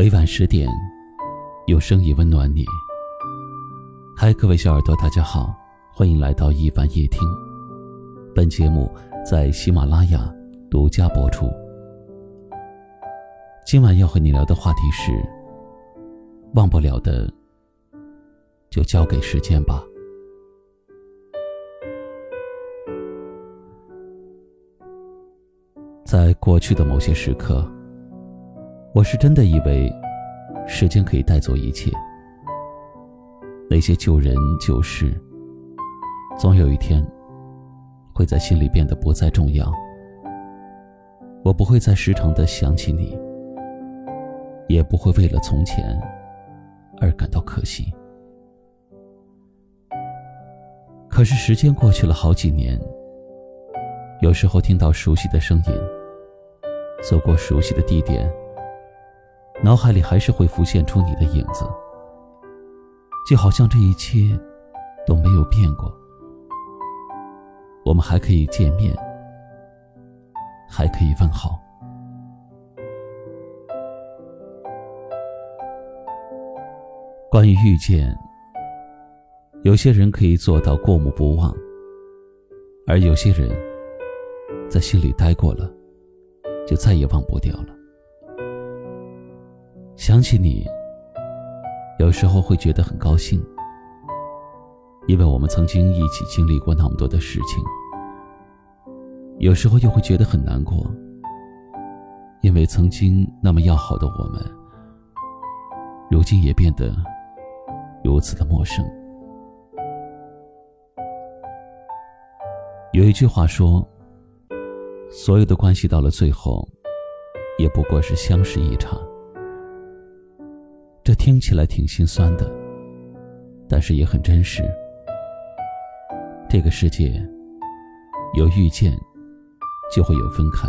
每晚十点，有声音温暖你。嗨，各位小耳朵，大家好，欢迎来到一凡夜听。本节目在喜马拉雅独家播出。今晚要和你聊的话题是：忘不了的，就交给时间吧。在过去的某些时刻，我是真的以为时间可以带走一切，那些旧人旧事，总有一天会在心里变得不再重要。我不会再时常的想起你，也不会为了从前而感到可惜。可是时间过去了好几年，有时候听到熟悉的声音。走过熟悉的地点，脑海里还是会浮现出你的影子，就好像这一切都没有变过。我们还可以见面，还可以问好。关于遇见，有些人可以做到过目不忘，而有些人在心里待过了。就再也忘不掉了。想起你，有时候会觉得很高兴，因为我们曾经一起经历过那么多的事情；有时候又会觉得很难过，因为曾经那么要好的我们，如今也变得如此的陌生。有一句话说。所有的关系到了最后，也不过是相识一场。这听起来挺心酸的，但是也很真实。这个世界，有遇见，就会有分开；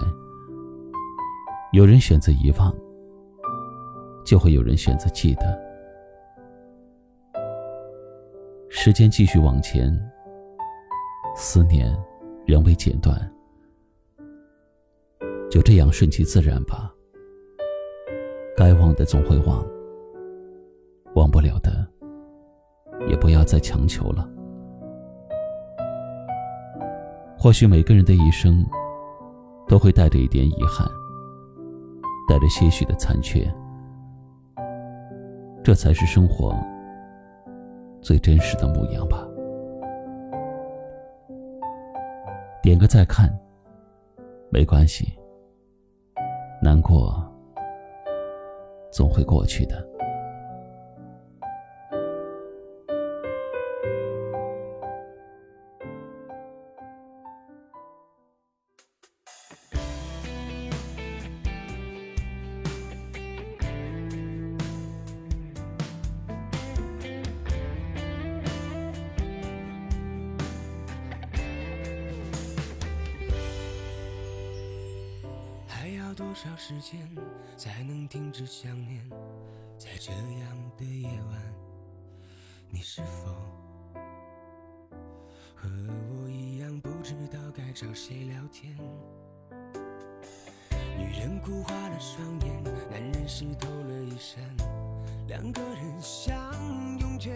有人选择遗忘，就会有人选择记得。时间继续往前，思念仍未剪断。就这样顺其自然吧。该忘的总会忘，忘不了的，也不要再强求了。或许每个人的一生，都会带着一点遗憾，带着些许的残缺，这才是生活最真实的模样吧。点个再看，没关系。难过，总会过去的。多少时间才能停止想念？在这样的夜晚，你是否和我一样不知道该找谁聊天？女人哭花了双眼，男人湿透了衣衫，两个人相拥却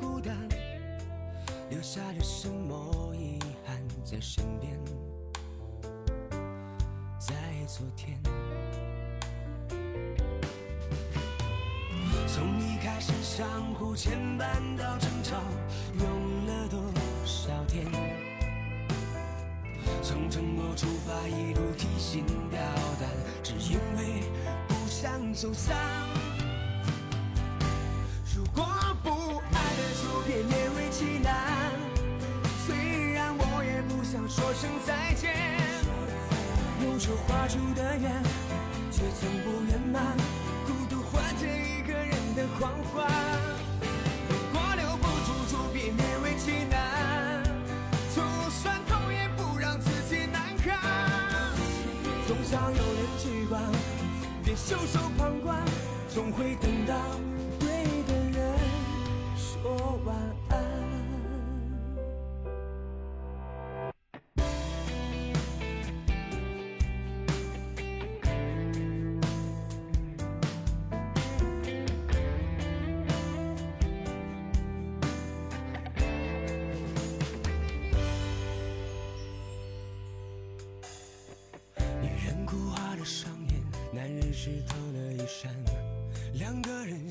孤单，留下了什么遗憾在身昨天，从一开始相互牵绊到争吵，用了多少天？从承诺出发，一路提心吊胆，只因为不想走散。画出的圆，却从不圆满。孤独换着一个人的狂欢。如果留不住，就别勉为其难。就算痛，也不让自己难堪。总想有人去管，别袖手旁观。总会等到对的人说晚安。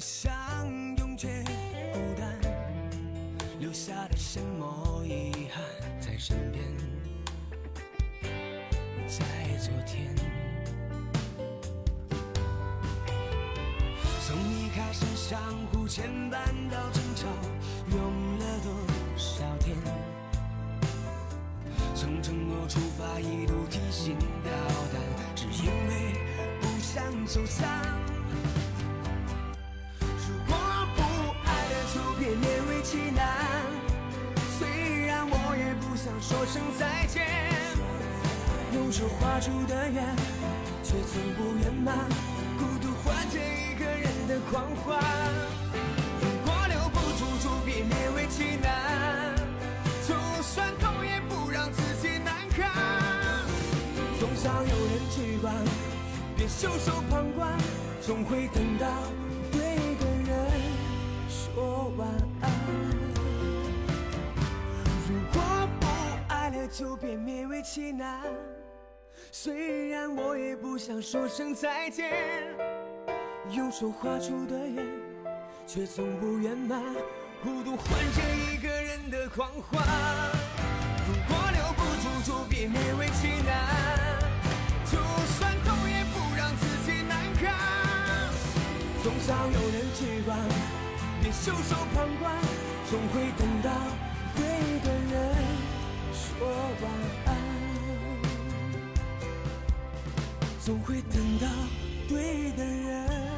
心却孤单，留下了什么遗憾在身边？在昨天，从一开始相互牵绊到争吵，用了多少天？从承诺出发，一路提心吊胆，只因为不想走散。不想说声再见，用手画出的圆，却从不圆满。孤独换着一个人的狂欢。如果留不住，就别勉为其难。就算痛，也不让自己难堪。总想有人去管，别袖手旁观，总会等到就别勉为其难。虽然我也不想说声再见，用手画出的圆，却从不圆满。孤独换着一个人的狂欢。如果留不住，就别勉为其难。就算痛，也不让自己难堪。总想有人去管，别袖手旁观，总会等到对总会等到对的人。